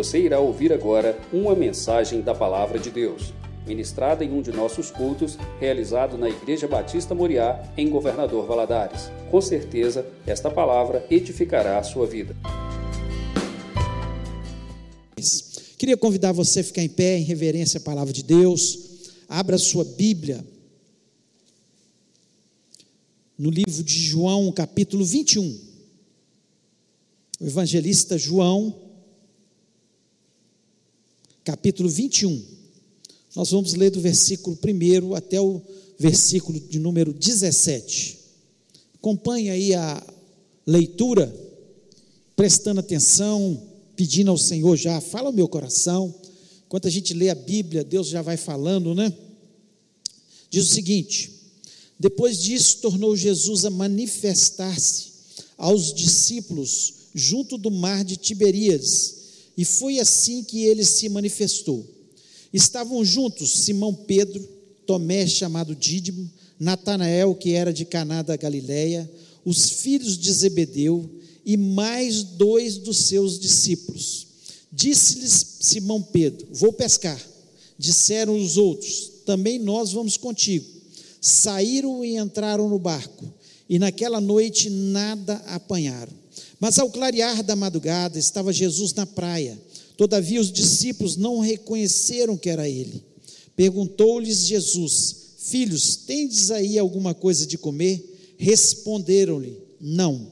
Você irá ouvir agora uma mensagem da Palavra de Deus, ministrada em um de nossos cultos, realizado na Igreja Batista Moriá, em Governador Valadares. Com certeza, esta palavra edificará a sua vida. Queria convidar você a ficar em pé em reverência à palavra de Deus. Abra sua Bíblia no livro de João, capítulo 21. O evangelista João, capítulo 21. Nós vamos ler do versículo 1 até o versículo de número 17. Acompanhe aí a leitura, prestando atenção, pedindo ao Senhor já, fala o meu coração. Enquanto a gente lê a Bíblia, Deus já vai falando, né? Diz o seguinte: depois disso, tornou Jesus a manifestar-se aos discípulos junto do mar de Tiberíades, e foi assim que ele se manifestou. Estavam juntos Simão Pedro, Tomé, chamado Dídimo, Natanael, que era de Caná da Galileia, os filhos de Zebedeu e mais dois dos seus discípulos. Disse-lhes Simão Pedro: Vou pescar. Disseram os outros: Também nós vamos contigo. Saíram e entraram no barco, e naquela noite nada apanharam. Mas ao clarear da madrugada estava Jesus na praia. Todavia os discípulos não reconheceram que era ele. Perguntou-lhes Jesus: Filhos, tendes aí alguma coisa de comer? Responderam-lhe: Não.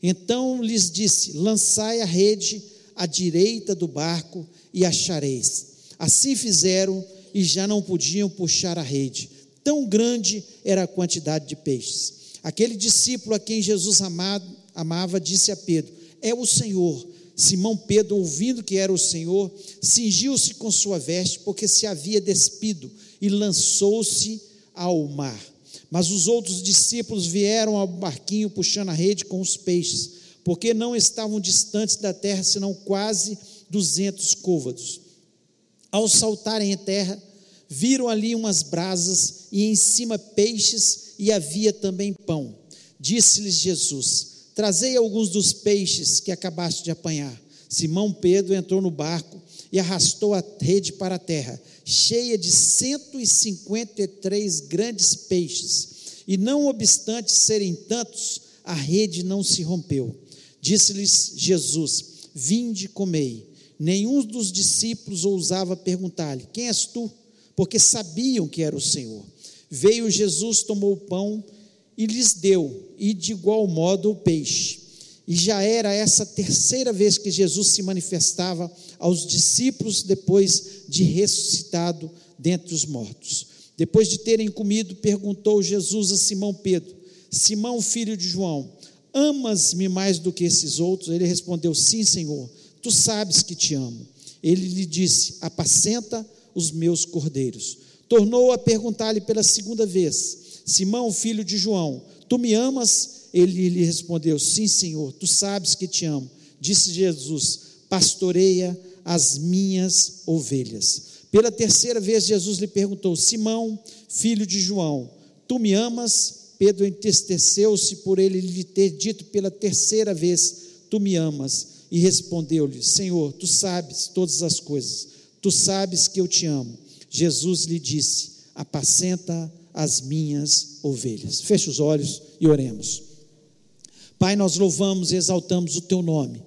Então lhes disse: Lançai a rede à direita do barco e achareis. Assim fizeram e já não podiam puxar a rede. Tão grande era a quantidade de peixes. Aquele discípulo a quem Jesus amado, amava, disse a Pedro: É o Senhor. Simão Pedro, ouvindo que era o Senhor, cingiu-se com sua veste, porque se havia despido, e lançou-se ao mar. Mas os outros discípulos vieram ao barquinho puxando a rede com os peixes, porque não estavam distantes da terra, senão quase duzentos côvados. Ao saltarem em terra, viram ali umas brasas e em cima peixes, e havia também pão. Disse-lhes Jesus: Trazei alguns dos peixes que acabaste de apanhar. Simão Pedro entrou no barco e arrastou a rede para a terra, cheia de 153 grandes peixes. E não obstante serem tantos, a rede não se rompeu. Disse-lhes Jesus: Vinde, comei. Nenhum dos discípulos ousava perguntar-lhe: Quem és tu? Porque sabiam que era o Senhor. Veio Jesus, tomou o pão e lhes deu, e de igual modo o peixe. E já era essa terceira vez que Jesus se manifestava aos discípulos depois de ressuscitado dentre os mortos. Depois de terem comido, perguntou Jesus a Simão Pedro: Simão, filho de João, amas-me mais do que esses outros? Ele respondeu: Sim, Senhor, tu sabes que te amo. Ele lhe disse: Apacenta os meus cordeiros. Tornou a perguntar-lhe pela segunda vez: Simão, filho de João, tu me amas? Ele lhe respondeu: Sim, Senhor, tu sabes que te amo. Disse Jesus: Pastoreia as minhas ovelhas. Pela terceira vez, Jesus lhe perguntou: Simão, filho de João, tu me amas? Pedro entristeceu-se por ele lhe ter dito pela terceira vez: Tu me amas. E respondeu-lhe: Senhor, tu sabes todas as coisas, tu sabes que eu te amo. Jesus lhe disse: Apacenta as minhas ovelhas. Feche os olhos e oremos. Pai, nós louvamos e exaltamos o teu nome.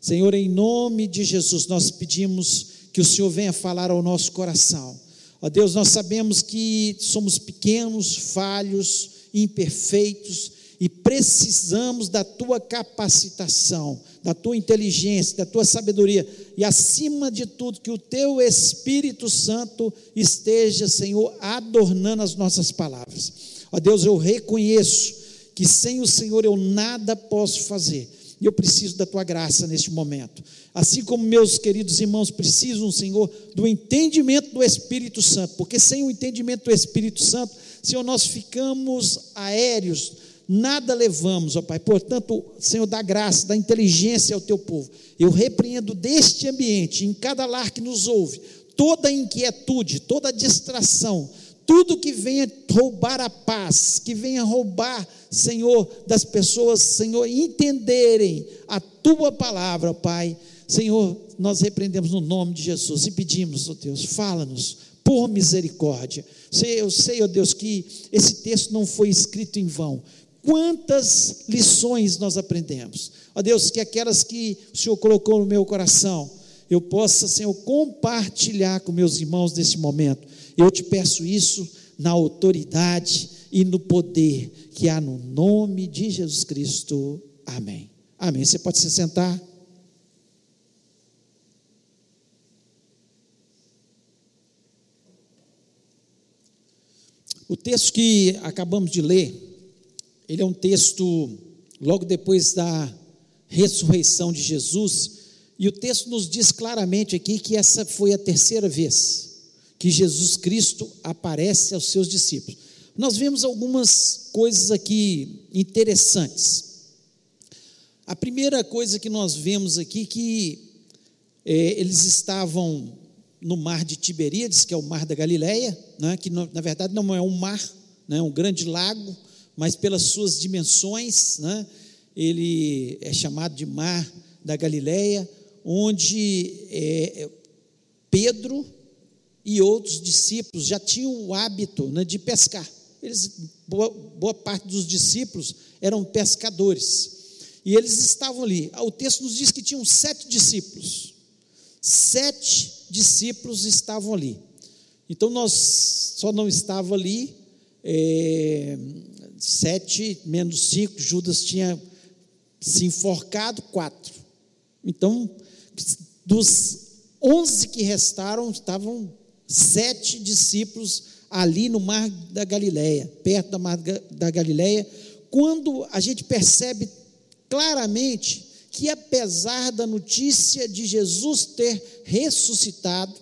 Senhor, em nome de Jesus, nós pedimos que o Senhor venha falar ao nosso coração. Ó Deus, nós sabemos que somos pequenos, falhos, imperfeitos e precisamos da tua capacitação, da tua inteligência, da tua sabedoria e, acima de tudo, que o teu Espírito Santo esteja, Senhor, adornando as nossas palavras. Ó Deus, eu reconheço que sem o Senhor eu nada posso fazer. E eu preciso da tua graça neste momento. Assim como meus queridos irmãos precisam, Senhor, do entendimento do Espírito Santo, porque sem o entendimento do Espírito Santo, Senhor, nós ficamos aéreos, nada levamos, ó Pai. Portanto, Senhor, dá graça, dá inteligência ao teu povo. Eu repreendo deste ambiente, em cada lar que nos ouve, toda inquietude, toda distração, tudo que venha roubar a paz, que venha roubar, Senhor, das pessoas, Senhor, entenderem a tua palavra, Pai. Senhor, nós repreendemos no nome de Jesus e pedimos, ó Deus, fala-nos, por misericórdia. Eu sei, ó oh Deus, que esse texto não foi escrito em vão. Quantas lições nós aprendemos. Ó Deus, que aquelas que o Senhor colocou no meu coração, eu possa, Senhor, compartilhar com meus irmãos nesse momento. Eu te peço isso na autoridade e no poder que há no nome de Jesus Cristo. Amém. Amém. Você pode se sentar. O texto que acabamos de ler, ele é um texto logo depois da ressurreição de Jesus, e o texto nos diz claramente aqui que essa foi a terceira vez que Jesus Cristo aparece aos seus discípulos. Nós vemos algumas coisas aqui interessantes. A primeira coisa que nós vemos aqui que é, eles estavam no mar de Tiberíades, que é o mar da Galileia, né, que na verdade não é um mar, né, é um grande lago, mas pelas suas dimensões, né, ele é chamado de mar da Galileia, onde é, Pedro e outros discípulos já tinham o hábito né, de pescar. Eles, boa, boa parte dos discípulos eram pescadores. E eles estavam ali. O texto nos diz que tinham sete discípulos. Sete discípulos estavam ali. Então nós só não estava ali é, sete menos cinco. Judas tinha se enforcado quatro. Então dos onze que restaram estavam sete discípulos ali no mar da Galileia, perto da mar da Galileia, quando a gente percebe claramente que apesar da notícia de Jesus ter ressuscitado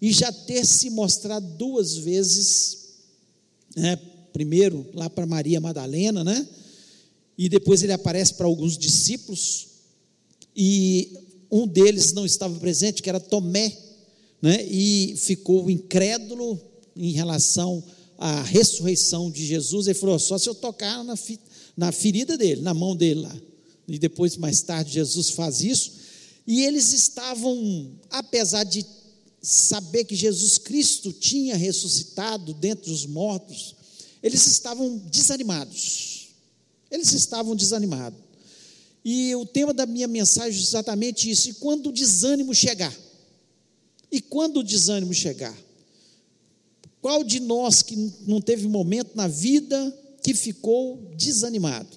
e já ter se mostrado duas vezes, né, primeiro lá para Maria Madalena, né, e depois ele aparece para alguns discípulos, e um deles não estava presente, que era Tomé, né, e ficou incrédulo em relação à ressurreição de Jesus. Ele falou: só se eu tocar na, na ferida dele, na mão dele lá. E depois, mais tarde, Jesus faz isso. E eles estavam, apesar de saber que Jesus Cristo tinha ressuscitado dentre os mortos, eles estavam desanimados. Eles estavam desanimados. E o tema da minha mensagem é exatamente isso. E quando o desânimo chegar? E quando o desânimo chegar? Qual de nós que não teve momento na vida que ficou desanimado?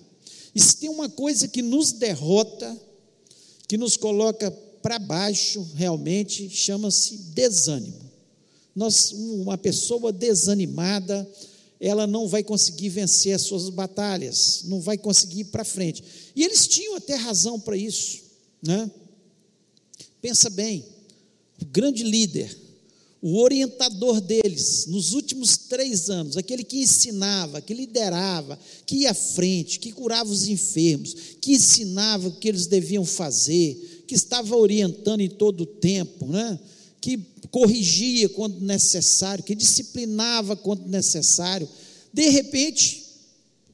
E se tem uma coisa que nos derrota, que nos coloca para baixo, realmente, chama-se desânimo. Nós, uma pessoa desanimada, ela não vai conseguir vencer as suas batalhas, não vai conseguir ir para frente. E eles tinham até razão para isso, né? Pensa bem, o grande líder, o orientador deles nos últimos três anos, aquele que ensinava, que liderava, que ia à frente, que curava os enfermos, que ensinava o que eles deviam fazer, que estava orientando em todo o tempo, né? que corrigia quando necessário, que disciplinava quando necessário, de repente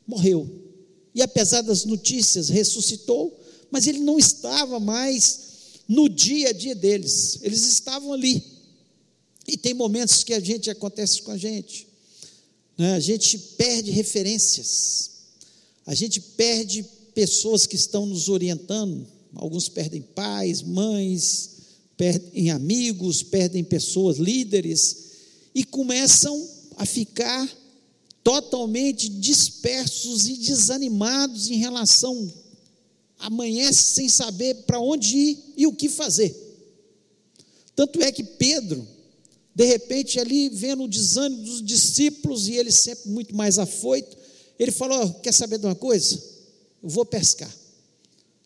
morreu. E apesar das notícias, ressuscitou, mas ele não estava mais no dia a dia deles. Eles estavam ali. E tem momentos que a gente acontece com a gente. Né? A gente perde referências. A gente perde pessoas que estão nos orientando. Alguns perdem pais, mães, perdem amigos, perdem pessoas, líderes, e começam a ficar totalmente dispersos e desanimados em relação amanhece sem saber para onde ir e o que fazer. Tanto é que Pedro, de repente, ali vendo o desânimo dos discípulos e ele sempre muito mais afoito, ele falou: Quer saber de uma coisa? Eu vou pescar.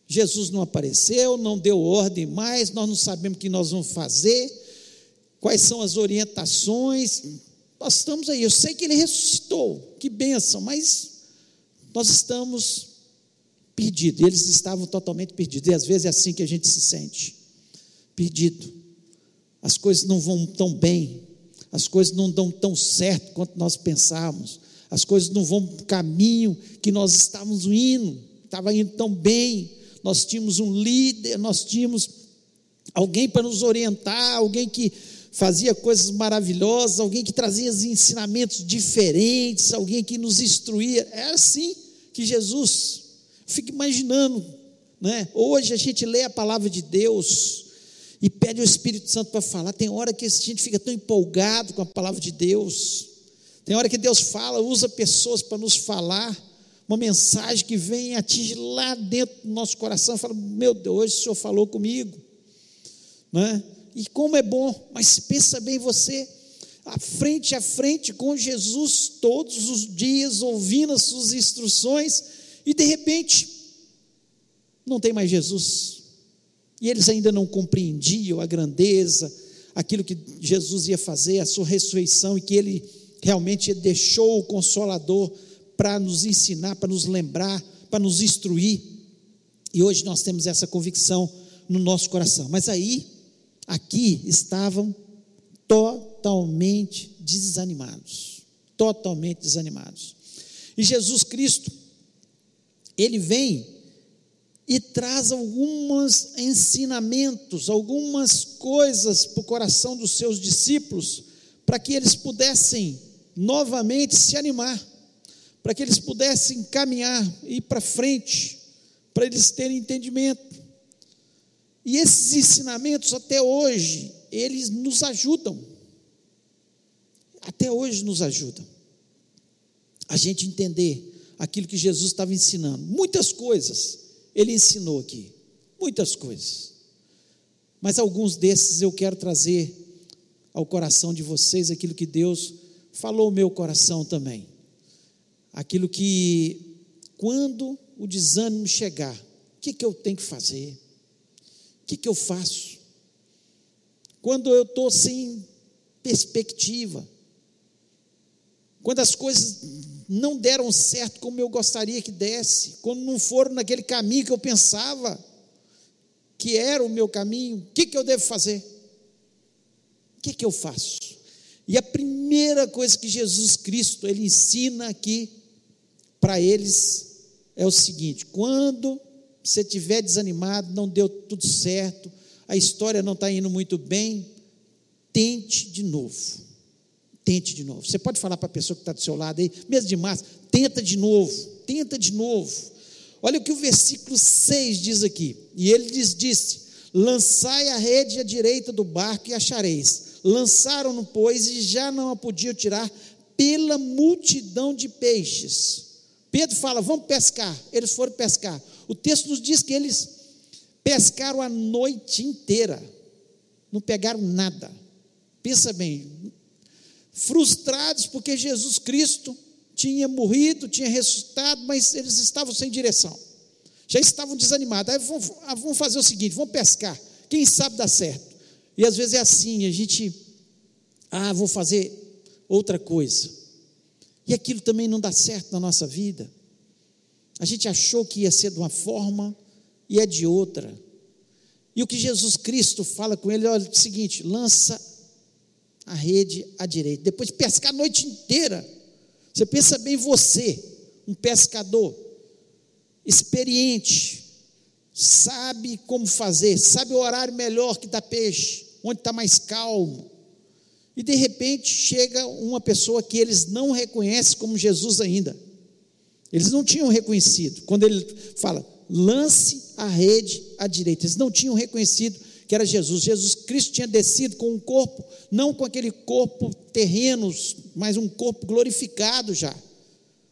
Jesus não apareceu, não deu ordem mais, nós não sabemos o que nós vamos fazer, quais são as orientações. Nós estamos aí, eu sei que ele ressuscitou, que bênção, mas nós estamos perdido. E eles estavam totalmente perdidos. E às vezes é assim que a gente se sente: perdido. As coisas não vão tão bem, as coisas não dão tão certo quanto nós pensávamos, as coisas não vão para o caminho que nós estávamos indo, estava indo tão bem. Nós tínhamos um líder, nós tínhamos alguém para nos orientar, alguém que fazia coisas maravilhosas, alguém que trazia ensinamentos diferentes, alguém que nos instruía. É assim que Jesus. Fico imaginando, né? Hoje a gente lê a palavra de Deus e pede o Espírito Santo para falar. Tem hora que a gente fica tão empolgado com a palavra de Deus. Tem hora que Deus fala, usa pessoas para nos falar uma mensagem que vem e atinge lá dentro do nosso coração, fala: Meu Deus, hoje o Senhor falou comigo, não é? E como é bom, mas pensa bem você, à frente a frente com Jesus todos os dias, ouvindo as suas instruções, e de repente, não tem mais Jesus. E eles ainda não compreendiam a grandeza, aquilo que Jesus ia fazer, a sua ressurreição, e que ele realmente deixou o Consolador para nos ensinar, para nos lembrar, para nos instruir. E hoje nós temos essa convicção no nosso coração. Mas aí, aqui estavam totalmente desanimados. Totalmente desanimados. E Jesus Cristo, ele vem e traz alguns ensinamentos, algumas coisas para o coração dos seus discípulos, para que eles pudessem novamente se animar para que eles pudessem caminhar, ir para frente, para eles terem entendimento. E esses ensinamentos até hoje, eles nos ajudam. Até hoje nos ajudam. A gente entender aquilo que Jesus estava ensinando. Muitas coisas ele ensinou aqui. Muitas coisas. Mas alguns desses eu quero trazer ao coração de vocês aquilo que Deus falou ao meu coração também aquilo que, quando o desânimo chegar, o que, que eu tenho que fazer? O que, que eu faço? Quando eu estou sem perspectiva, quando as coisas não deram certo como eu gostaria que desse, quando não foram naquele caminho que eu pensava que era o meu caminho, o que, que eu devo fazer? O que, que eu faço? E a primeira coisa que Jesus Cristo ele ensina aqui para eles é o seguinte: quando você estiver desanimado, não deu tudo certo, a história não está indo muito bem, tente de novo. Tente de novo. Você pode falar para a pessoa que está do seu lado aí, mesmo de massa, tenta de novo, tenta de novo. Olha o que o versículo 6 diz aqui. E ele lhes disse: Lançai a rede à direita do barco e achareis. Lançaram-no, pois, e já não a podiam tirar pela multidão de peixes. Pedro fala: vamos pescar. Eles foram pescar. O texto nos diz que eles pescaram a noite inteira, não pegaram nada. Pensa bem, frustrados porque Jesus Cristo tinha morrido, tinha ressuscitado, mas eles estavam sem direção, já estavam desanimados. Aí ah, vamos fazer o seguinte: vamos pescar, quem sabe dá certo. E às vezes é assim, a gente, ah, vou fazer outra coisa. E aquilo também não dá certo na nossa vida. A gente achou que ia ser de uma forma e é de outra. E o que Jesus Cristo fala com ele, olha, é o seguinte: lança a rede à direita. Depois de pescar a noite inteira. Você pensa bem você, um pescador experiente, sabe como fazer, sabe o horário melhor que dá peixe, onde está mais calmo. E de repente chega uma pessoa que eles não reconhecem como Jesus ainda. Eles não tinham reconhecido. Quando ele fala, lance a rede à direita, eles não tinham reconhecido que era Jesus. Jesus Cristo tinha descido com um corpo, não com aquele corpo terreno, mas um corpo glorificado já.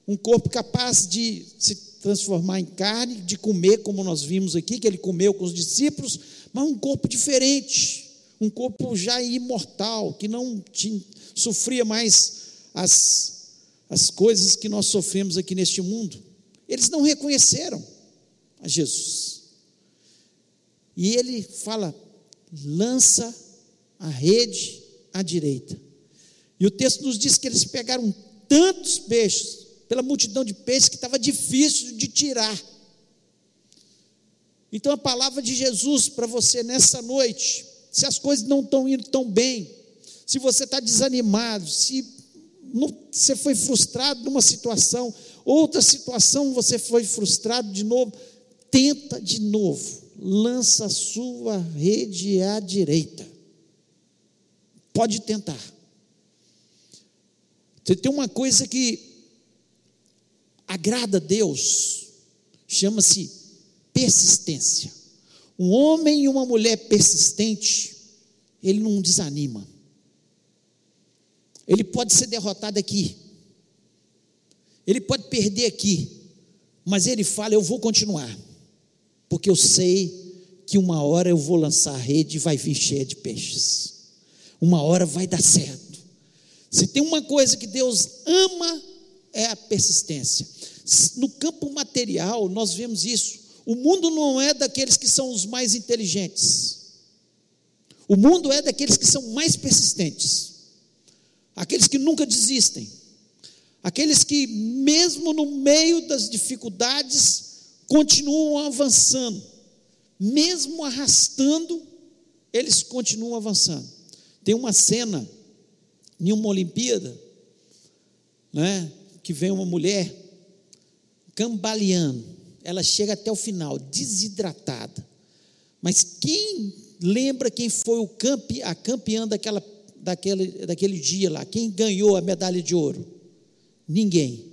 Um corpo capaz de se transformar em carne, de comer, como nós vimos aqui, que ele comeu com os discípulos, mas um corpo diferente um corpo já imortal, que não tinha, sofria mais as, as coisas que nós sofremos aqui neste mundo. Eles não reconheceram a Jesus. E ele fala: lança a rede à direita. E o texto nos diz que eles pegaram tantos peixes, pela multidão de peixes, que estava difícil de tirar. Então a palavra de Jesus para você nessa noite se as coisas não estão indo tão bem, se você está desanimado, se você foi frustrado numa situação, outra situação você foi frustrado de novo, tenta de novo, lança a sua rede à direita. Pode tentar. Tem uma coisa que agrada a Deus, chama-se persistência. Um homem e uma mulher persistente, ele não desanima. Ele pode ser derrotado aqui, ele pode perder aqui, mas ele fala: Eu vou continuar, porque eu sei que uma hora eu vou lançar a rede e vai vir cheia de peixes. Uma hora vai dar certo. Se tem uma coisa que Deus ama, é a persistência. No campo material, nós vemos isso. O mundo não é daqueles que são os mais inteligentes. O mundo é daqueles que são mais persistentes. Aqueles que nunca desistem. Aqueles que, mesmo no meio das dificuldades, continuam avançando. Mesmo arrastando, eles continuam avançando. Tem uma cena em uma Olimpíada, né, que vem uma mulher cambaleando ela chega até o final, desidratada. Mas quem lembra quem foi o campe, a campeã daquela, daquele, daquele dia lá? Quem ganhou a medalha de ouro? Ninguém.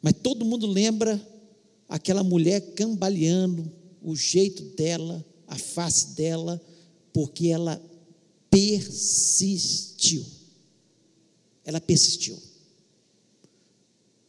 Mas todo mundo lembra aquela mulher cambaleando, o jeito dela, a face dela, porque ela persistiu. Ela persistiu.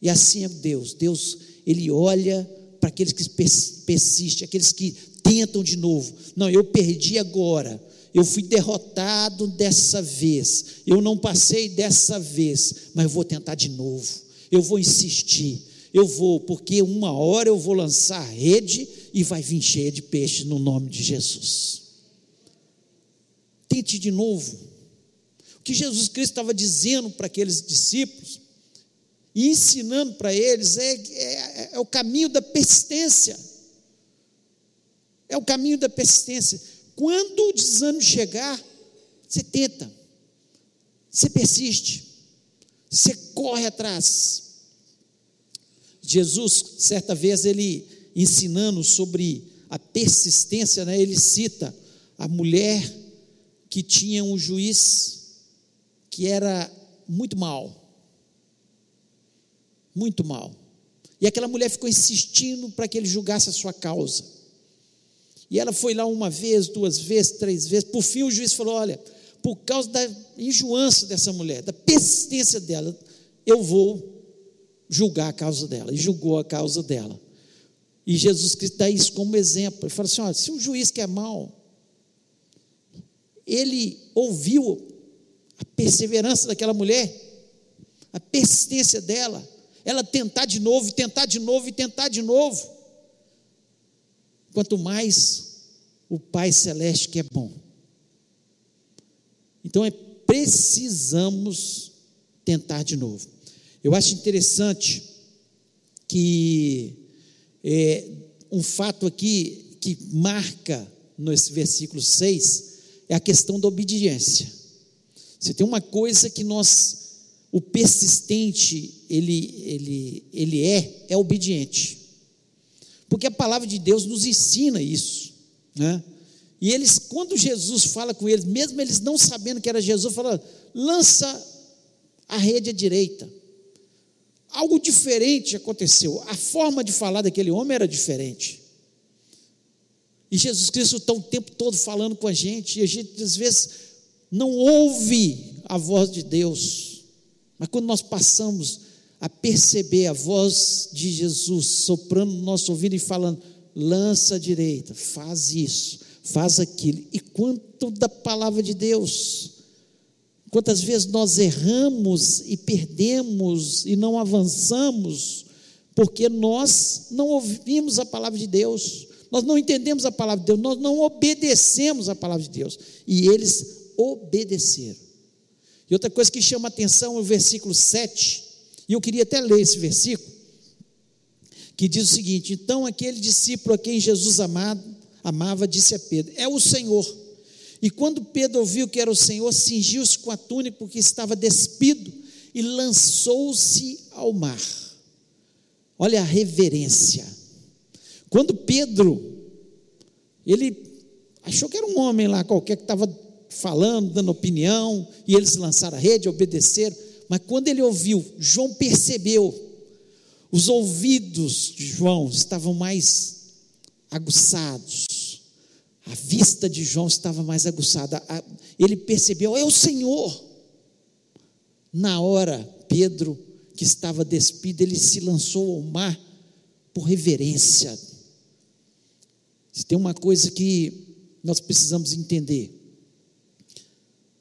E assim é Deus. Deus, Ele olha para aqueles que persistem, aqueles que tentam de novo. Não, eu perdi agora. Eu fui derrotado dessa vez. Eu não passei dessa vez, mas eu vou tentar de novo. Eu vou insistir. Eu vou, porque uma hora eu vou lançar a rede e vai vir cheia de peixe no nome de Jesus. Tente de novo. O que Jesus Cristo estava dizendo para aqueles discípulos e ensinando para eles é, é, é o caminho da persistência. É o caminho da persistência. Quando o desânimo chegar, você tenta, você persiste, você corre atrás. Jesus, certa vez, ele ensinando sobre a persistência, né, ele cita a mulher que tinha um juiz que era muito mal muito mal. E aquela mulher ficou insistindo para que ele julgasse a sua causa. E ela foi lá uma vez, duas vezes, três vezes. Por fim, o juiz falou: Olha, por causa da enjoança dessa mulher, da persistência dela, eu vou julgar a causa dela. E julgou a causa dela. E Jesus Cristo dá isso como exemplo. Ele fala assim: olha, se um juiz que é mau, ele ouviu a perseverança daquela mulher, a persistência dela, ela tentar de novo, tentar de novo e tentar de novo. Quanto mais o Pai Celeste que é bom. Então é precisamos tentar de novo. Eu acho interessante que é, um fato aqui que marca nesse versículo 6 é a questão da obediência. Você tem uma coisa que nós o persistente, ele, ele, ele é, é obediente. Porque a palavra de Deus nos ensina isso. Né? E eles, quando Jesus fala com eles, mesmo eles não sabendo que era Jesus, fala: lança a rede à direita. Algo diferente aconteceu. A forma de falar daquele homem era diferente. E Jesus Cristo está o tempo todo falando com a gente, e a gente às vezes não ouve a voz de Deus. Mas quando nós passamos a perceber a voz de Jesus soprando no nosso ouvido e falando, lança a direita, faz isso, faz aquilo, e quanto da palavra de Deus, quantas vezes nós erramos e perdemos e não avançamos, porque nós não ouvimos a palavra de Deus, nós não entendemos a palavra de Deus, nós não obedecemos a palavra de Deus, e eles obedeceram. E outra coisa que chama atenção é o versículo 7, e eu queria até ler esse versículo, que diz o seguinte: Então aquele discípulo a quem Jesus amado, amava disse a Pedro: É o Senhor. E quando Pedro ouviu que era o Senhor, cingiu-se com a túnica porque estava despido e lançou-se ao mar. Olha a reverência. Quando Pedro Ele achou que era um homem lá qualquer que estava falando, dando opinião, e eles lançaram a rede, obedeceram. Mas quando ele ouviu, João percebeu, os ouvidos de João estavam mais aguçados, a vista de João estava mais aguçada, ele percebeu, é o Senhor. Na hora, Pedro, que estava despido, ele se lançou ao mar por reverência. Se tem uma coisa que nós precisamos entender,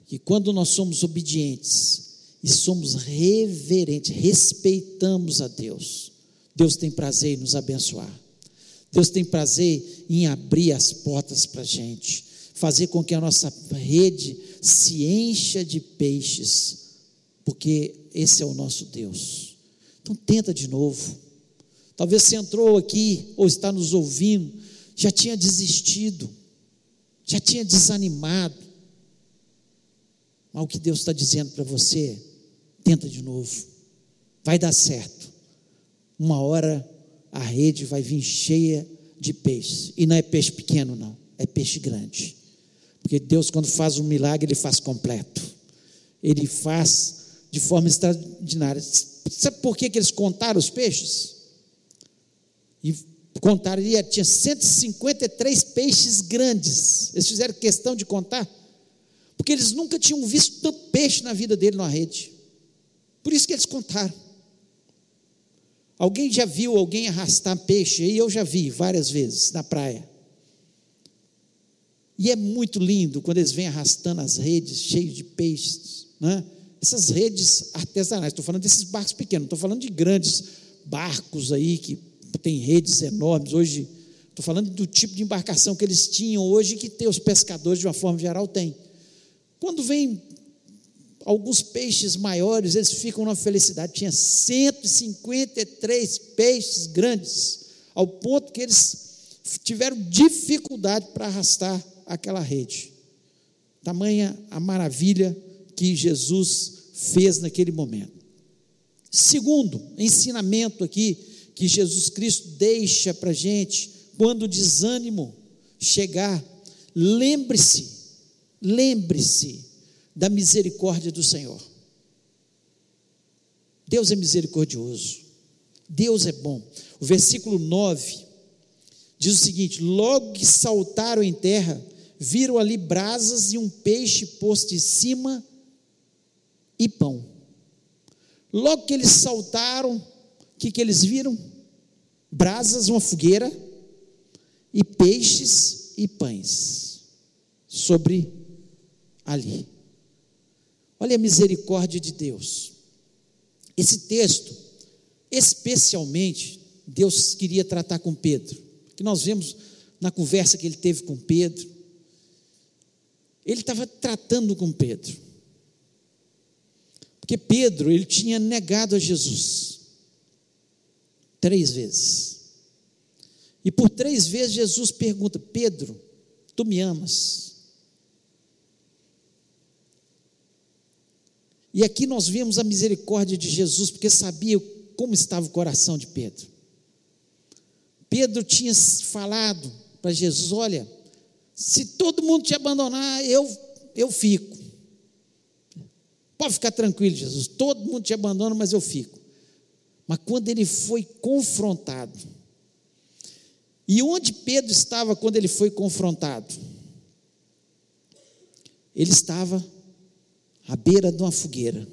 que quando nós somos obedientes e somos reverentes, respeitamos a Deus, Deus tem prazer em nos abençoar. Deus tem prazer em abrir as portas para a gente, fazer com que a nossa rede se encha de peixes porque esse é o nosso Deus. Então tenta de novo. Talvez você entrou aqui ou está nos ouvindo, já tinha desistido, já tinha desanimado. Mas o que Deus está dizendo para você, tenta de novo. Vai dar certo. Uma hora a rede vai vir cheia de peixes. E não é peixe pequeno, não, é peixe grande. Porque Deus, quando faz um milagre, Ele faz completo. Ele faz de forma extraordinária. Sabe por que, que eles contaram os peixes? E contaram, e tinha 153 peixes grandes. Eles fizeram questão de contar, porque eles nunca tinham visto tanto peixe na vida dele na rede. Por isso que eles contaram. Alguém já viu alguém arrastar peixe? E eu já vi várias vezes na praia. E é muito lindo quando eles vêm arrastando as redes cheias de peixes, né? essas redes artesanais, estou falando desses barcos pequenos, estou falando de grandes barcos aí que tem redes enormes. Hoje, estou falando do tipo de embarcação que eles tinham hoje, que tem os pescadores, de uma forma geral, têm. Quando vem alguns peixes maiores, eles ficam numa felicidade. Tinha 153 peixes grandes, ao ponto que eles tiveram dificuldade para arrastar aquela rede. Tamanha a maravilha que Jesus fez naquele momento. Segundo ensinamento aqui que Jesus Cristo deixa para a gente, quando o desânimo chegar, lembre-se, lembre-se da misericórdia do Senhor. Deus é misericordioso, Deus é bom. O versículo 9 diz o seguinte: Logo que saltaram em terra, viram ali brasas e um peixe posto em cima e pão. Logo que eles saltaram, o que, que eles viram? Brasas, uma fogueira, e peixes e pães sobre ali. Olha a misericórdia de Deus. Esse texto, especialmente, Deus queria tratar com Pedro, que nós vemos na conversa que ele teve com Pedro. Ele estava tratando com Pedro. Porque Pedro, ele tinha negado a Jesus três vezes. E por três vezes Jesus pergunta: Pedro, tu me amas? E aqui nós vemos a misericórdia de Jesus, porque sabia como estava o coração de Pedro. Pedro tinha falado para Jesus: Olha, se todo mundo te abandonar, eu, eu fico. Pode ficar tranquilo, Jesus, todo mundo te abandona, mas eu fico. Mas quando ele foi confrontado, e onde Pedro estava quando ele foi confrontado? Ele estava à beira de uma fogueira.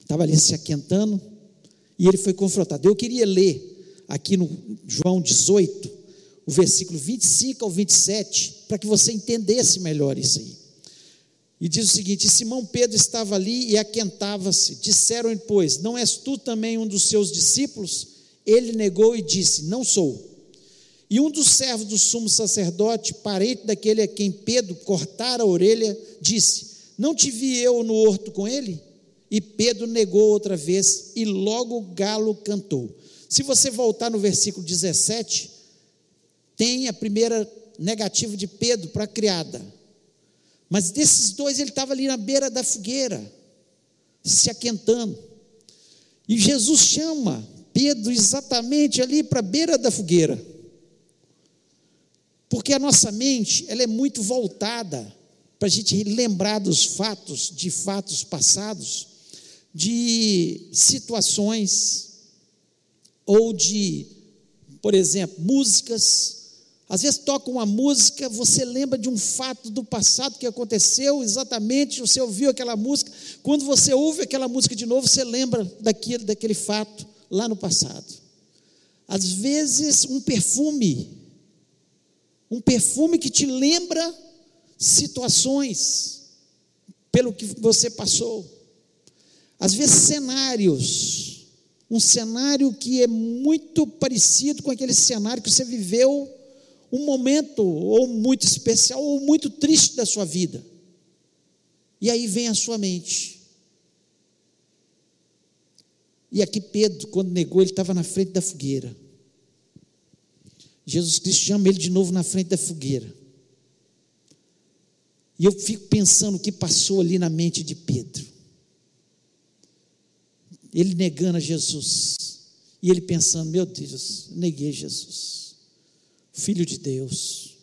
Estava ali se aquentando e ele foi confrontado. Eu queria ler aqui no João 18, o versículo 25 ao 27, para que você entendesse melhor isso aí. E diz o seguinte: Simão Pedro estava ali e aquentava-se. Disseram-lhe, pois, não és tu também um dos seus discípulos? Ele negou e disse: Não sou. E um dos servos do sumo sacerdote, parente daquele a quem Pedro cortara a orelha, disse: Não te vi eu no horto com ele? E Pedro negou outra vez, e logo o galo cantou. Se você voltar no versículo 17, tem a primeira negativa de Pedro para a criada. Mas desses dois, ele estava ali na beira da fogueira, se aquentando. E Jesus chama Pedro exatamente ali para a beira da fogueira. Porque a nossa mente, ela é muito voltada para a gente lembrar dos fatos, de fatos passados, de situações, ou de, por exemplo, músicas. Às vezes toca uma música, você lembra de um fato do passado que aconteceu exatamente, você ouviu aquela música. Quando você ouve aquela música de novo, você lembra daquele, daquele fato lá no passado. Às vezes, um perfume, um perfume que te lembra situações pelo que você passou. Às vezes, cenários, um cenário que é muito parecido com aquele cenário que você viveu, um momento ou muito especial ou muito triste da sua vida. E aí vem a sua mente. E aqui Pedro, quando negou, ele estava na frente da fogueira. Jesus Cristo chama ele de novo na frente da fogueira. E eu fico pensando o que passou ali na mente de Pedro. Ele negando a Jesus. E ele pensando: meu Deus, neguei Jesus, Filho de Deus,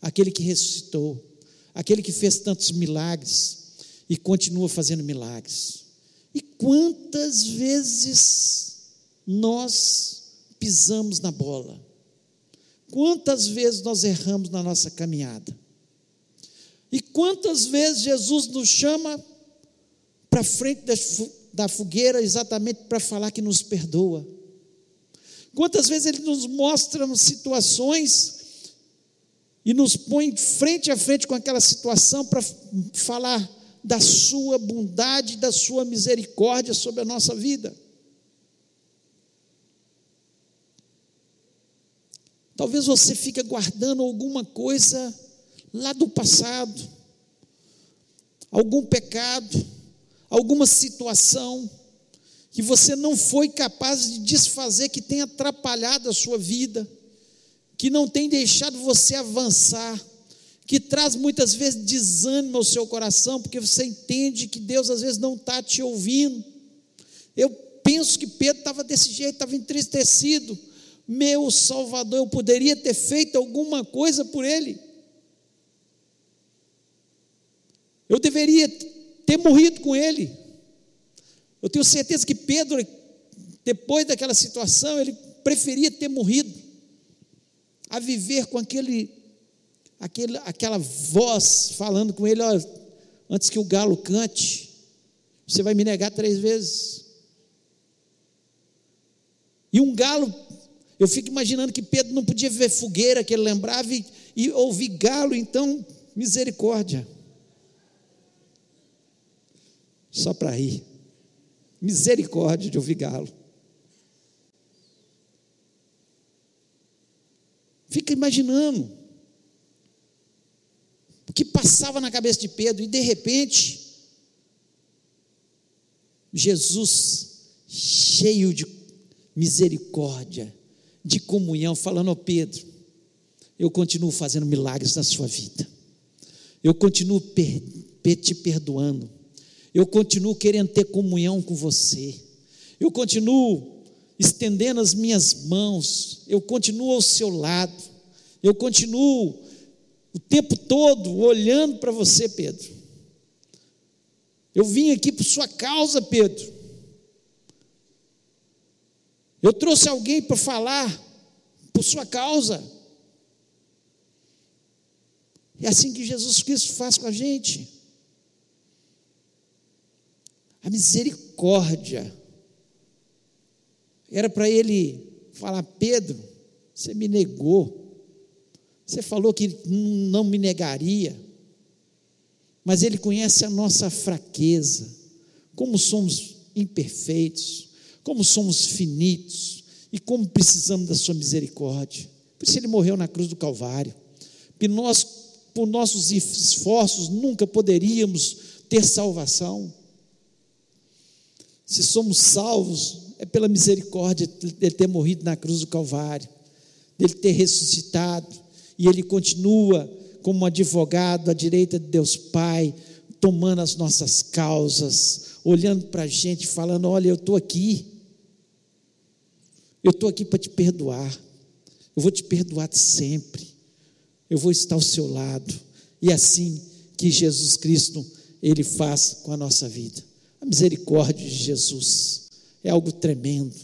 aquele que ressuscitou, aquele que fez tantos milagres e continua fazendo milagres. E quantas vezes nós pisamos na bola? Quantas vezes nós erramos na nossa caminhada? E quantas vezes Jesus nos chama para frente da fogueira exatamente para falar que nos perdoa? Quantas vezes Ele nos mostra situações e nos põe frente a frente com aquela situação para falar da Sua bondade, da Sua misericórdia sobre a nossa vida? Talvez você fique guardando alguma coisa lá do passado, algum pecado, alguma situação que você não foi capaz de desfazer, que tem atrapalhado a sua vida, que não tem deixado você avançar, que traz muitas vezes desânimo ao seu coração, porque você entende que Deus às vezes não está te ouvindo. Eu penso que Pedro estava desse jeito, estava entristecido. Meu Salvador, eu poderia ter feito alguma coisa por ele. Eu deveria ter morrido com ele. Eu tenho certeza que Pedro, depois daquela situação, ele preferia ter morrido a viver com aquele, aquele aquela voz falando com ele, ó, antes que o galo cante, você vai me negar três vezes. E um galo, eu fico imaginando que Pedro não podia ver fogueira, que ele lembrava, e, e ouvir galo, então, misericórdia só para rir. Misericórdia de ouvir galo. Fica imaginando o que passava na cabeça de Pedro, e de repente, Jesus, cheio de misericórdia, de comunhão, falando ao Pedro: Eu continuo fazendo milagres na sua vida, eu continuo te perdoando eu continuo querendo ter comunhão com você. Eu continuo estendendo as minhas mãos. Eu continuo ao seu lado. Eu continuo o tempo todo olhando para você, Pedro. Eu vim aqui por sua causa, Pedro. Eu trouxe alguém para falar por sua causa. É assim que Jesus Cristo faz com a gente a misericórdia. Era para ele falar: Pedro, você me negou. Você falou que não me negaria. Mas ele conhece a nossa fraqueza, como somos imperfeitos, como somos finitos e como precisamos da sua misericórdia. Por isso ele morreu na cruz do Calvário. E nós, por nossos esforços, nunca poderíamos ter salvação. Se somos salvos, é pela misericórdia dele ter morrido na cruz do Calvário, dele ter ressuscitado, e ele continua como advogado à direita de Deus Pai, tomando as nossas causas, olhando para a gente, falando: Olha, eu estou aqui, eu estou aqui para te perdoar, eu vou te perdoar sempre, eu vou estar ao seu lado. E é assim que Jesus Cristo ele faz com a nossa vida. A misericórdia de Jesus é algo tremendo.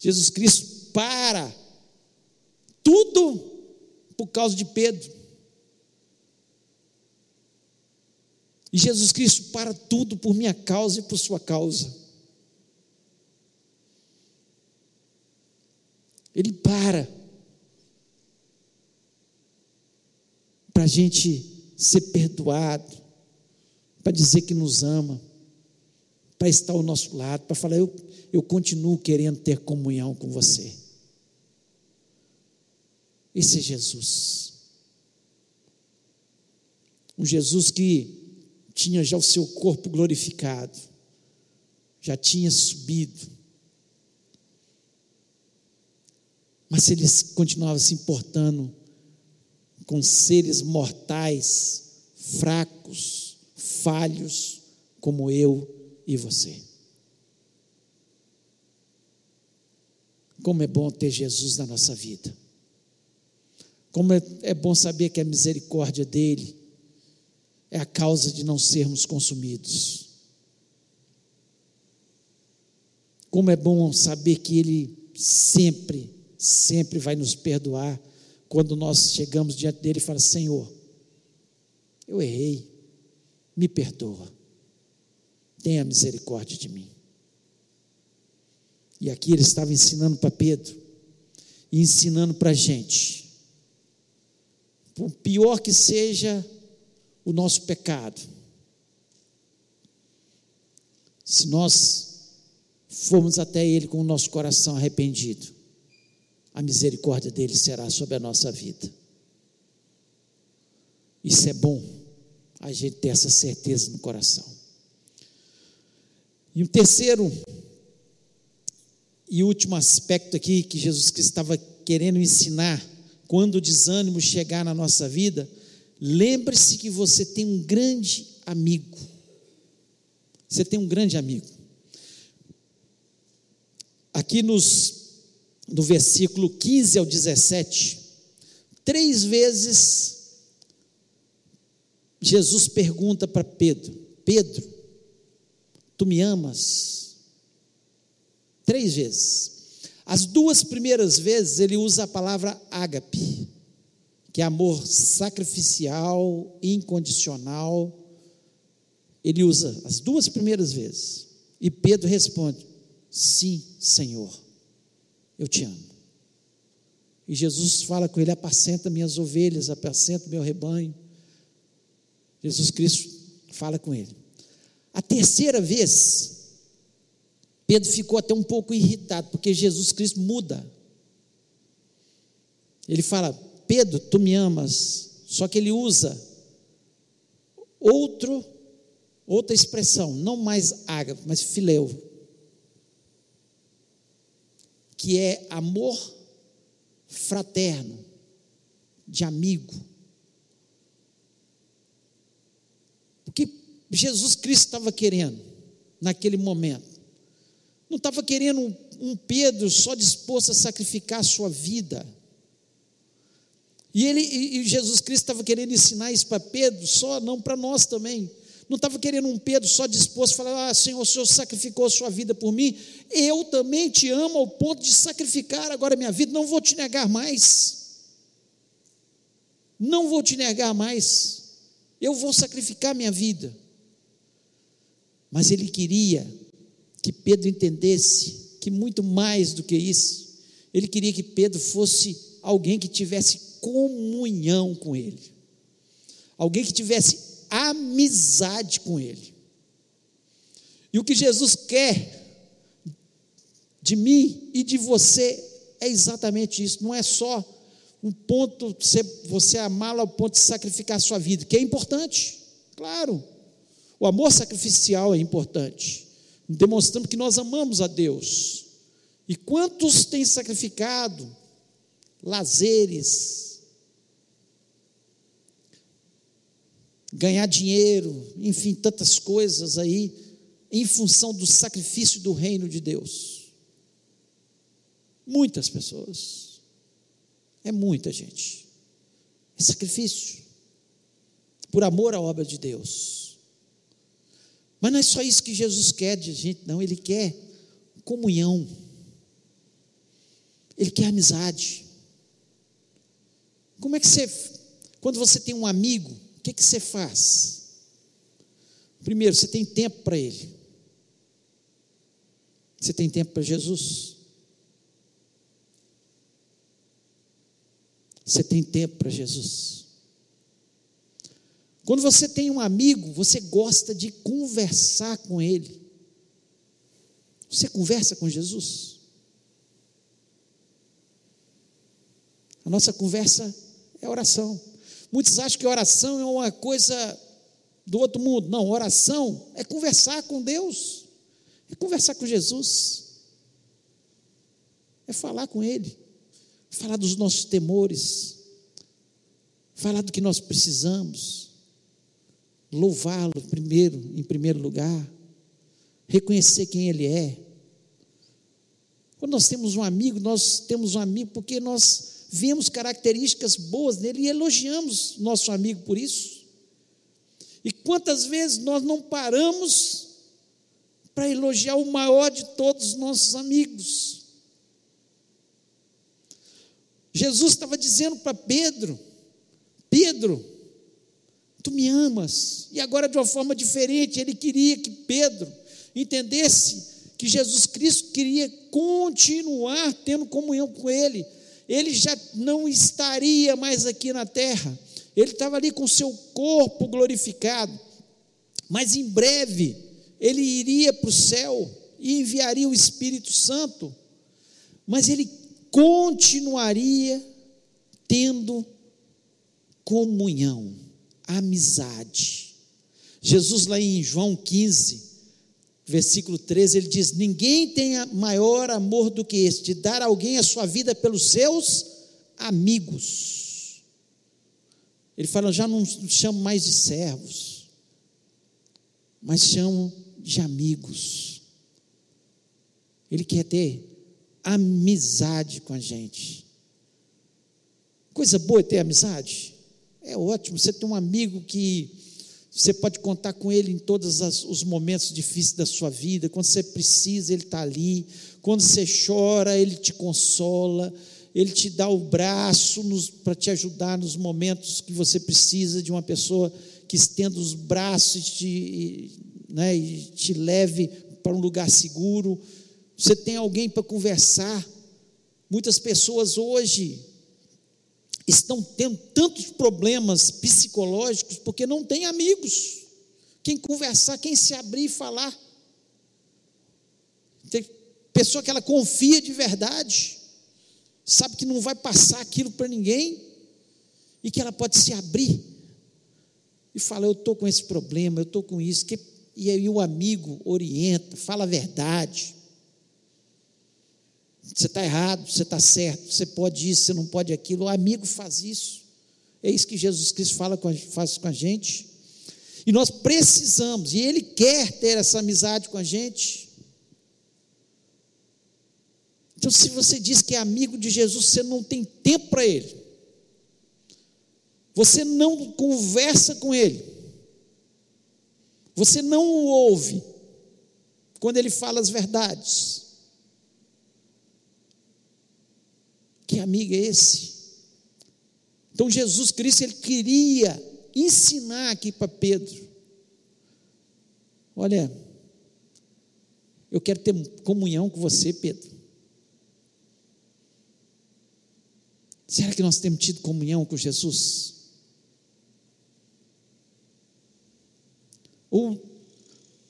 Jesus Cristo para tudo por causa de Pedro. E Jesus Cristo para tudo por minha causa e por sua causa. Ele para para a gente ser perdoado, para dizer que nos ama, para estar ao nosso lado, para falar: eu, eu continuo querendo ter comunhão com você. Esse é Jesus. Um Jesus que tinha já o seu corpo glorificado, já tinha subido. Mas se ele continuava se importando com seres mortais, fracos, falhos, como eu e você. Como é bom ter Jesus na nossa vida. Como é, é bom saber que a misericórdia dele é a causa de não sermos consumidos. Como é bom saber que Ele sempre, sempre vai nos perdoar quando nós chegamos diante dele e falamos: Senhor, eu errei, me perdoa, tenha misericórdia de mim. E aqui ele estava ensinando para Pedro e ensinando para a gente. Por pior que seja o nosso pecado. Se nós formos até Ele com o nosso coração arrependido, a misericórdia dele será sobre a nossa vida. Isso é bom, a gente ter essa certeza no coração. E o terceiro e último aspecto aqui que Jesus Cristo estava querendo ensinar, quando o desânimo chegar na nossa vida, Lembre-se que você tem um grande amigo. Você tem um grande amigo. Aqui nos, no versículo 15 ao 17, três vezes Jesus pergunta para Pedro: Pedro, tu me amas? Três vezes. As duas primeiras vezes ele usa a palavra ágape que é amor sacrificial, incondicional. Ele usa as duas primeiras vezes. E Pedro responde: Sim, Senhor, eu te amo. E Jesus fala com ele: Apacenta minhas ovelhas, apacenta meu rebanho. Jesus Cristo fala com ele. A terceira vez, Pedro ficou até um pouco irritado, porque Jesus Cristo muda. Ele fala: Pedro, tu me amas. Só que ele usa outro, outra expressão, não mais ágape, mas fileu, que é amor fraterno, de amigo. O que Jesus Cristo estava querendo naquele momento? Não estava querendo um, Pedro só disposto a sacrificar a sua vida e, ele, e Jesus Cristo estava querendo ensinar isso para Pedro, só não para nós também. Não estava querendo um Pedro só disposto falar: Ah, Senhor, o Senhor sacrificou a sua vida por mim. Eu também te amo ao ponto de sacrificar agora a minha vida. Não vou te negar mais. Não vou te negar mais. Eu vou sacrificar minha vida. Mas ele queria que Pedro entendesse que muito mais do que isso, ele queria que Pedro fosse alguém que tivesse comunhão com Ele, alguém que tivesse amizade com Ele. E o que Jesus quer de mim e de você é exatamente isso, não é só um ponto, você, você amá-lo ao ponto de sacrificar a sua vida, que é importante, claro. O amor sacrificial é importante, demonstrando que nós amamos a Deus. E quantos têm sacrificado lazeres, ganhar dinheiro, enfim, tantas coisas aí, em função do sacrifício do reino de Deus. Muitas pessoas. É muita gente. É sacrifício. Por amor à obra de Deus. Mas não é só isso que Jesus quer de gente, não. Ele quer comunhão. Ele quer amizade. Como é que você, quando você tem um amigo, o que, que você faz? Primeiro, você tem tempo para ele. Você tem tempo para Jesus? Você tem tempo para Jesus? Quando você tem um amigo, você gosta de conversar com ele. Você conversa com Jesus? A nossa conversa é oração. Muitos acham que oração é uma coisa do outro mundo. Não, oração é conversar com Deus, é conversar com Jesus, é falar com Ele, falar dos nossos temores, falar do que nós precisamos, louvá-lo primeiro, em primeiro lugar, reconhecer quem Ele é. Quando nós temos um amigo, nós temos um amigo porque nós vemos características boas nele e elogiamos nosso amigo por isso. E quantas vezes nós não paramos para elogiar o maior de todos os nossos amigos? Jesus estava dizendo para Pedro: Pedro, tu me amas. E agora, de uma forma diferente, ele queria que Pedro entendesse que Jesus Cristo queria continuar tendo comunhão com ele. Ele já não estaria mais aqui na terra, ele estava ali com seu corpo glorificado, mas em breve ele iria para o céu e enviaria o Espírito Santo, mas ele continuaria tendo comunhão, amizade. Jesus, lá em João 15, versículo 13, ele diz: Ninguém tem maior amor do que este, de dar alguém a sua vida pelos seus amigos. Ele fala: já não chamo mais de servos, mas chamo de amigos. Ele quer ter amizade com a gente. Coisa boa é ter amizade. É ótimo você ter um amigo que você pode contar com ele em todos os momentos difíceis da sua vida. Quando você precisa, ele está ali. Quando você chora, ele te consola. Ele te dá o braço para te ajudar nos momentos que você precisa de uma pessoa que estenda os braços e te, né, e te leve para um lugar seguro. Você tem alguém para conversar. Muitas pessoas hoje estão tendo tantos problemas psicológicos porque não têm amigos. Quem conversar, quem se abrir e falar. Tem pessoa que ela confia de verdade sabe que não vai passar aquilo para ninguém e que ela pode se abrir e falar: Eu estou com esse problema, eu estou com isso. Que, e aí o amigo orienta, fala a verdade. Você está errado, você está certo, você pode isso, você não pode aquilo. O amigo faz isso. É isso que Jesus Cristo fala com, faz com a gente. E nós precisamos, e Ele quer ter essa amizade com a gente. Então, se você diz que é amigo de Jesus, você não tem tempo para ele. Você não conversa com ele. Você não o ouve quando ele fala as verdades. Que amigo é esse? Então Jesus Cristo ele queria ensinar aqui para Pedro. Olha, eu quero ter comunhão com você, Pedro. Será que nós temos tido comunhão com Jesus? Ou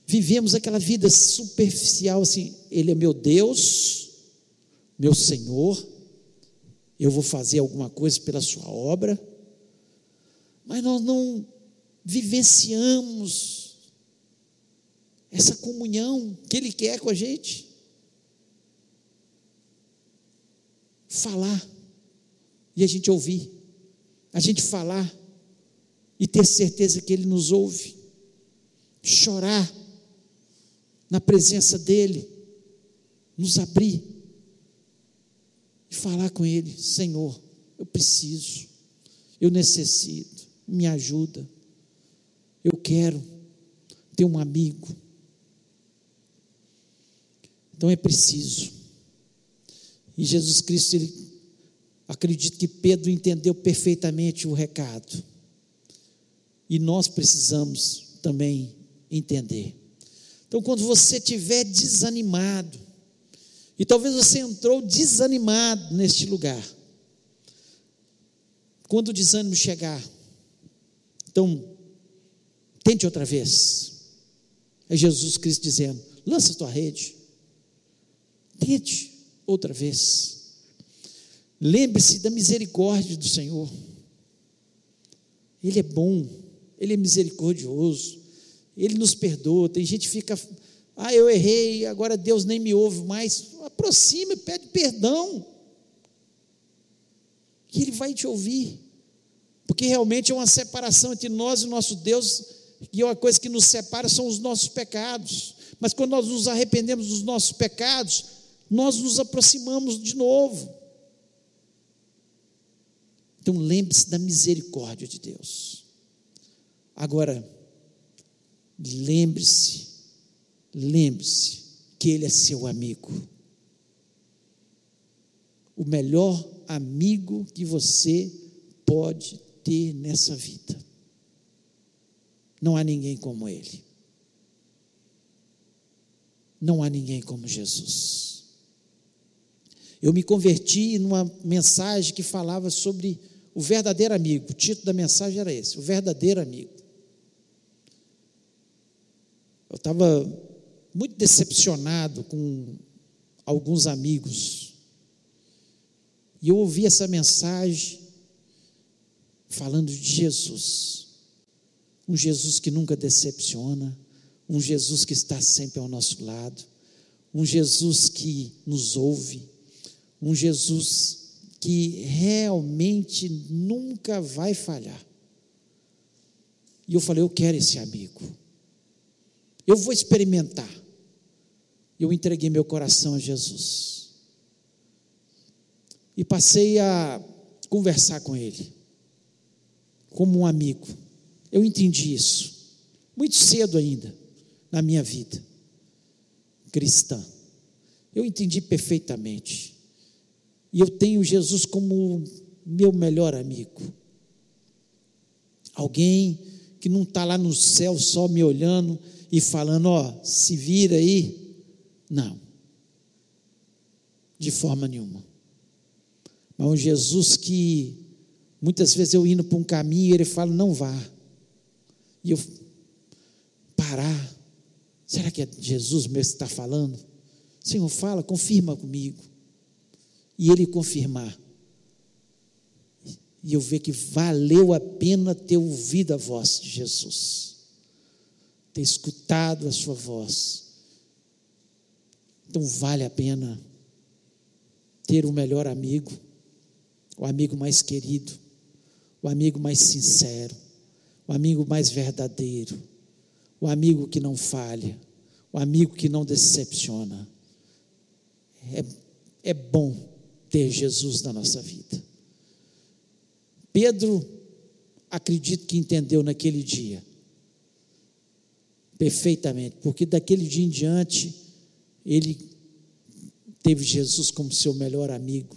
vivemos aquela vida superficial assim, Ele é meu Deus, meu Senhor, eu vou fazer alguma coisa pela Sua obra, mas nós não vivenciamos essa comunhão que Ele quer com a gente. Falar e a gente ouvir, a gente falar e ter certeza que Ele nos ouve, chorar na presença dEle, nos abrir e falar com Ele: Senhor, eu preciso, Eu necessito, me ajuda. Eu quero ter um amigo. Então é preciso. E Jesus Cristo, ele acredito que Pedro entendeu perfeitamente o recado. E nós precisamos também entender. Então, quando você estiver desanimado, e talvez você entrou desanimado neste lugar, quando o desânimo chegar, então, tente outra vez. É Jesus Cristo dizendo: lança a tua rede, tente outra vez. Lembre-se da misericórdia do Senhor. Ele é bom, Ele é misericordioso, Ele nos perdoa. Tem gente que fica, ah, eu errei, agora Deus nem me ouve mais. Aproxima, pede perdão, que Ele vai te ouvir, porque realmente é uma separação entre nós e o nosso Deus, e uma coisa que nos separa são os nossos pecados. Mas quando nós nos arrependemos dos nossos pecados, nós nos aproximamos de novo. Então lembre-se da misericórdia de Deus. Agora, lembre-se, lembre-se que Ele é seu amigo. O melhor amigo que você pode ter nessa vida. Não há ninguém como Ele. Não há ninguém como Jesus. Eu me converti numa mensagem que falava sobre o verdadeiro amigo. O título da mensagem era esse: O verdadeiro amigo. Eu estava muito decepcionado com alguns amigos. E eu ouvi essa mensagem falando de Jesus. Um Jesus que nunca decepciona, um Jesus que está sempre ao nosso lado, um Jesus que nos ouve, um Jesus que realmente nunca vai falhar. E eu falei: eu quero esse amigo. Eu vou experimentar. Eu entreguei meu coração a Jesus. E passei a conversar com ele, como um amigo. Eu entendi isso, muito cedo ainda, na minha vida cristã. Eu entendi perfeitamente. E eu tenho Jesus como meu melhor amigo. Alguém que não está lá no céu só me olhando e falando, ó, se vira aí. Não. De forma nenhuma. Mas um Jesus que muitas vezes eu indo para um caminho, ele fala, não vá. E eu parar. Será que é Jesus mesmo que está falando? Senhor, fala, confirma comigo e ele confirmar. E eu ver que valeu a pena ter ouvido a voz de Jesus, ter escutado a sua voz. Então vale a pena ter o melhor amigo, o amigo mais querido, o amigo mais sincero, o amigo mais verdadeiro, o amigo que não falha, o amigo que não decepciona. É, é bom ter Jesus na nossa vida. Pedro, acredito que entendeu naquele dia, perfeitamente, porque daquele dia em diante, ele teve Jesus como seu melhor amigo,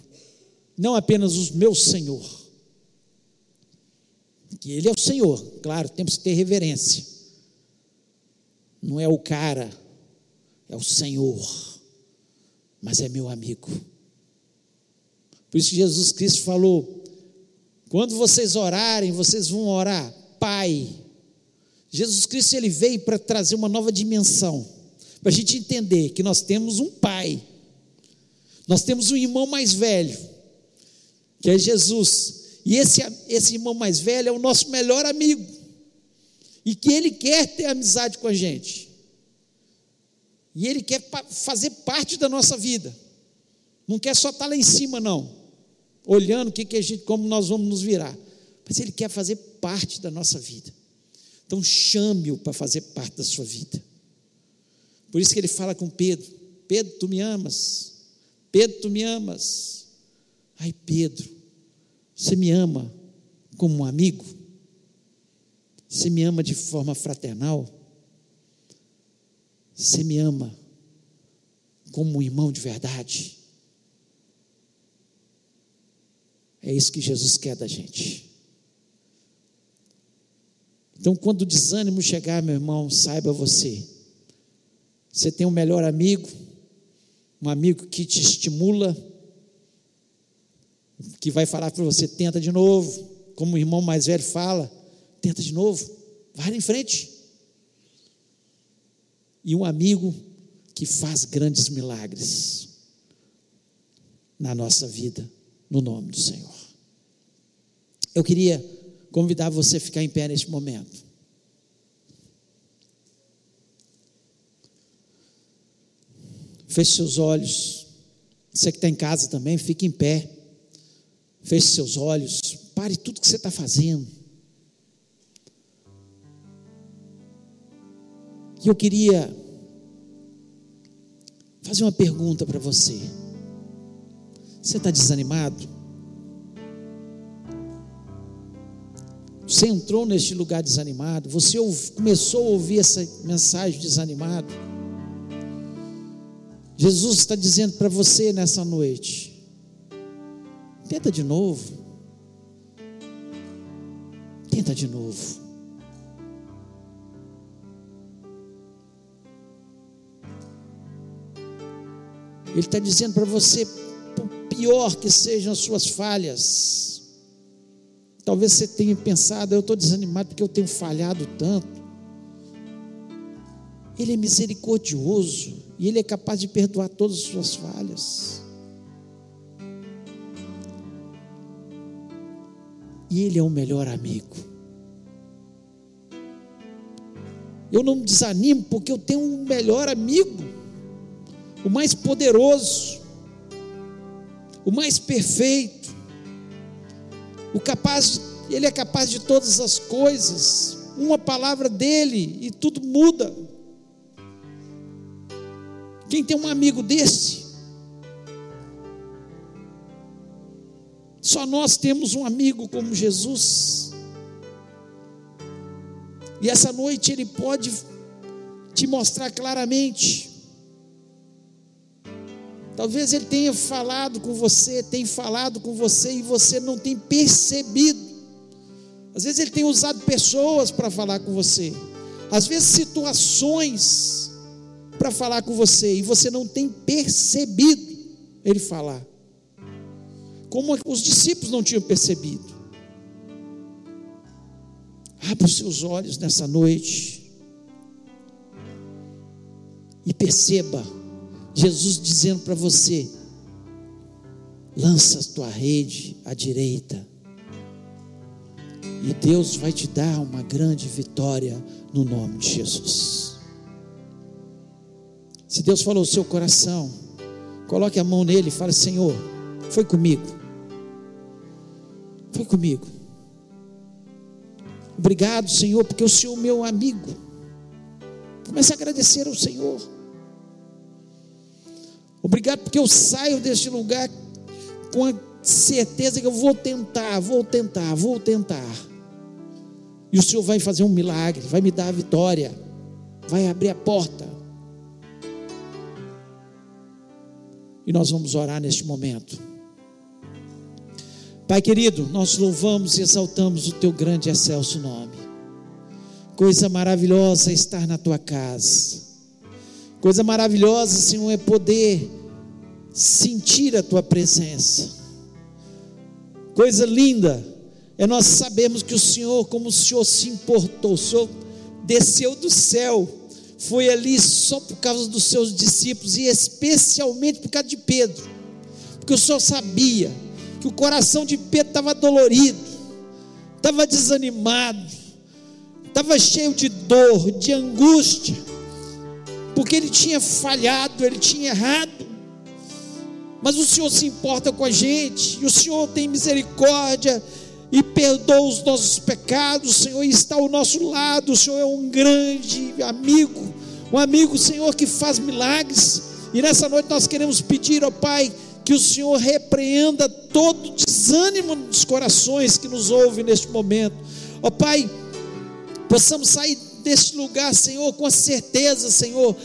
não apenas o meu Senhor, que Ele é o Senhor, claro, temos que ter reverência, não é o cara, é o Senhor, mas é meu amigo. Por isso que Jesus Cristo falou: quando vocês orarem, vocês vão orar, Pai. Jesus Cristo ele veio para trazer uma nova dimensão, para a gente entender que nós temos um Pai, nós temos um irmão mais velho, que é Jesus, e esse, esse irmão mais velho é o nosso melhor amigo, e que ele quer ter amizade com a gente, e ele quer fazer parte da nossa vida, não quer só estar lá em cima, não olhando o que, que a gente, como nós vamos nos virar. Mas Ele quer fazer parte da nossa vida. Então chame-o para fazer parte da sua vida. Por isso que ele fala com Pedro: Pedro, tu me amas. Pedro, tu me amas. Ai, Pedro, você me ama como um amigo? Você me ama de forma fraternal? Você me ama como um irmão de verdade? É isso que Jesus quer da gente. Então, quando o desânimo chegar, meu irmão, saiba você. Você tem um melhor amigo, um amigo que te estimula, que vai falar para você: tenta de novo, como o irmão mais velho fala, tenta de novo, vai em frente. E um amigo que faz grandes milagres na nossa vida, no nome do Senhor. Eu queria convidar você a ficar em pé neste momento. Feche seus olhos. Você que está em casa também, fique em pé. Feche seus olhos. Pare tudo que você está fazendo. E eu queria fazer uma pergunta para você. Você está desanimado? Você entrou neste lugar desanimado, você começou a ouvir essa mensagem desanimado. Jesus está dizendo para você nessa noite: tenta de novo, tenta de novo. Ele está dizendo para você, por pior que sejam as suas falhas, Talvez você tenha pensado, eu estou desanimado porque eu tenho falhado tanto. Ele é misericordioso e Ele é capaz de perdoar todas as suas falhas. E Ele é o melhor amigo. Eu não me desanimo porque eu tenho um melhor amigo, o mais poderoso, o mais perfeito o capaz, ele é capaz de todas as coisas. Uma palavra dele e tudo muda. Quem tem um amigo desse? Só nós temos um amigo como Jesus. E essa noite ele pode te mostrar claramente Talvez ele tenha falado com você, tem falado com você e você não tem percebido. Às vezes ele tem usado pessoas para falar com você. Às vezes situações para falar com você e você não tem percebido ele falar. Como os discípulos não tinham percebido. Abra os seus olhos nessa noite e perceba Jesus dizendo para você: lança a tua rede à direita, e Deus vai te dar uma grande vitória no nome de Jesus. Se Deus falou o seu coração, coloque a mão nele e fale: Senhor, foi comigo, foi comigo. Obrigado, Senhor, porque o Senhor é meu amigo. Comece a agradecer ao Senhor. Obrigado porque eu saio deste lugar com a certeza que eu vou tentar, vou tentar, vou tentar. E o Senhor vai fazer um milagre, vai me dar a vitória, vai abrir a porta. E nós vamos orar neste momento. Pai querido, nós louvamos e exaltamos o teu grande e excelso nome. Coisa maravilhosa estar na tua casa. Coisa maravilhosa, Senhor, é poder sentir a tua presença. Coisa linda é nós sabermos que o Senhor, como o Senhor se importou, o Senhor desceu do céu, foi ali só por causa dos seus discípulos e especialmente por causa de Pedro, porque o Senhor sabia que o coração de Pedro estava dolorido, estava desanimado, estava cheio de dor, de angústia porque ele tinha falhado, ele tinha errado. Mas o Senhor se importa com a gente, e o Senhor tem misericórdia e perdoa os nossos pecados, o Senhor está ao nosso lado, o Senhor é um grande amigo, um amigo, Senhor, que faz milagres. E nessa noite nós queremos pedir ao Pai, que o Senhor repreenda todo desânimo dos corações que nos ouvem neste momento. Ó Pai, possamos sair deste lugar, Senhor, com a certeza, Senhor,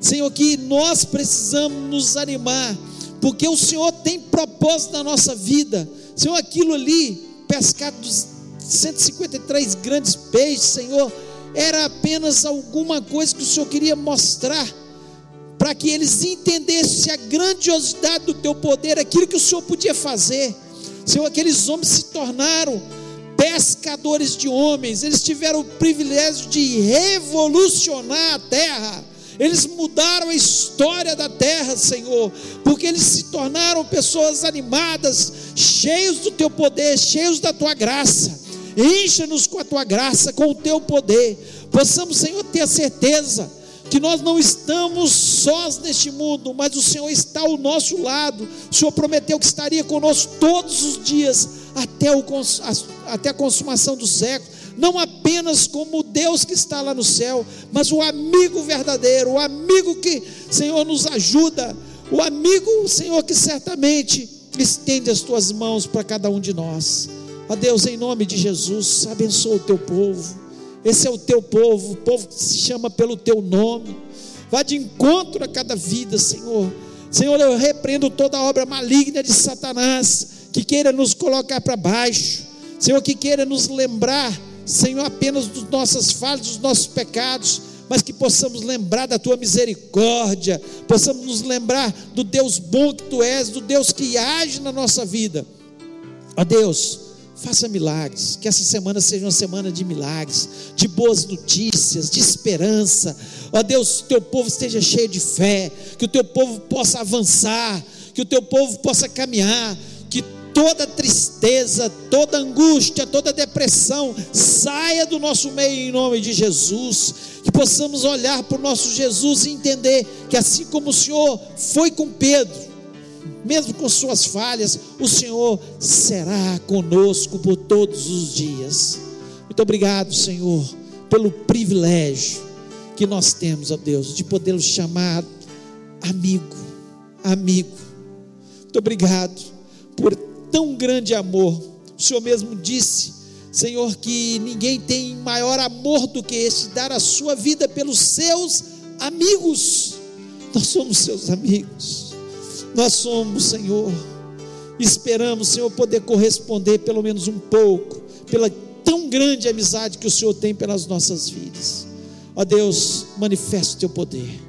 Senhor, que nós precisamos nos animar, porque o Senhor tem propósito na nossa vida. Senhor, aquilo ali, pescado dos 153 grandes peixes, Senhor, era apenas alguma coisa que o Senhor queria mostrar, para que eles entendessem a grandiosidade do teu poder, aquilo que o Senhor podia fazer. Senhor, aqueles homens se tornaram pescadores de homens, eles tiveram o privilégio de revolucionar a terra. Eles mudaram a história da terra, Senhor, porque eles se tornaram pessoas animadas, cheios do teu poder, cheios da tua graça. Encha-nos com a tua graça, com o teu poder. Possamos, Senhor, ter a certeza que nós não estamos sós neste mundo, mas o Senhor está ao nosso lado. O Senhor prometeu que estaria conosco todos os dias, até, o, até a consumação do século. Não apenas como Deus que está lá no céu, mas o amigo verdadeiro, o amigo que, Senhor, nos ajuda, o amigo, Senhor, que certamente estende as tuas mãos para cada um de nós. Ó Deus, em nome de Jesus, abençoa o teu povo. Esse é o teu povo, o povo que se chama pelo teu nome. Vá de encontro a cada vida, Senhor. Senhor, eu repreendo toda obra maligna de Satanás que queira nos colocar para baixo. Senhor, que queira nos lembrar, Senhor, apenas das nossas falhas, dos nossos pecados, mas que possamos lembrar da tua misericórdia, possamos nos lembrar do Deus bom que tu és, do Deus que age na nossa vida. Ó Deus, Faça milagres, que essa semana seja uma semana de milagres, de boas notícias, de esperança. Ó Deus, teu povo esteja cheio de fé, que o teu povo possa avançar, que o teu povo possa caminhar, que toda tristeza, toda angústia, toda depressão saia do nosso meio em nome de Jesus. Que possamos olhar para o nosso Jesus e entender que assim como o Senhor foi com Pedro, mesmo com suas falhas, o Senhor será conosco por todos os dias. Muito obrigado, Senhor, pelo privilégio que nós temos, ó Deus, de podê-lo chamar amigo, amigo. Muito obrigado por tão grande amor. O Senhor mesmo disse, Senhor, que ninguém tem maior amor do que esse, dar a sua vida pelos seus amigos. Nós somos seus amigos. Nós somos, Senhor, esperamos, Senhor, poder corresponder pelo menos um pouco, pela tão grande amizade que o Senhor tem pelas nossas vidas. Ó Deus, manifesta o teu poder.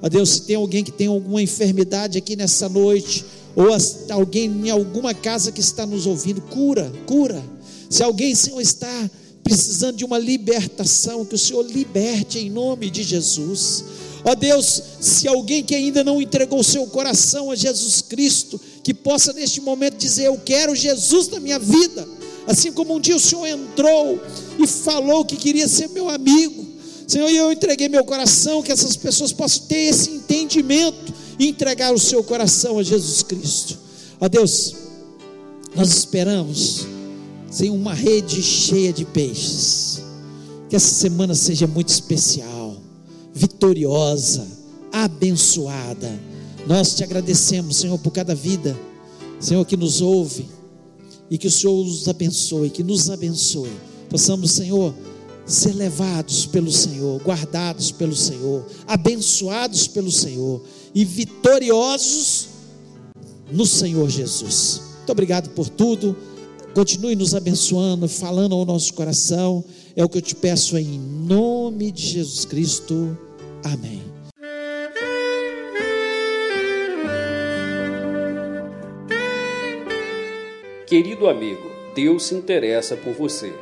Ó Deus, se tem alguém que tem alguma enfermidade aqui nessa noite, ou alguém em alguma casa que está nos ouvindo, cura, cura. Se alguém, Senhor, está precisando de uma libertação, que o Senhor liberte em nome de Jesus. Ó Deus, se alguém que ainda não entregou seu coração a Jesus Cristo, que possa neste momento dizer: Eu quero Jesus na minha vida. Assim como um dia o Senhor entrou e falou que queria ser meu amigo. Senhor, eu entreguei meu coração, que essas pessoas possam ter esse entendimento entregar o seu coração a Jesus Cristo. Ó Deus, nós esperamos sem uma rede cheia de peixes. Que essa semana seja muito especial vitoriosa, abençoada. Nós te agradecemos, Senhor, por cada vida, Senhor, que nos ouve e que o Senhor nos abençoe, que nos abençoe. Possamos, Senhor, ser levados pelo Senhor, guardados pelo Senhor, abençoados pelo Senhor e vitoriosos no Senhor Jesus. Muito obrigado por tudo. Continue nos abençoando, falando ao nosso coração. É o que eu te peço em nome de Jesus Cristo. Amém. Querido amigo, Deus se interessa por você.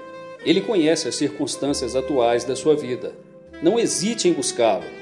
Ele conhece as circunstâncias atuais da sua vida. Não hesite em buscá-lo.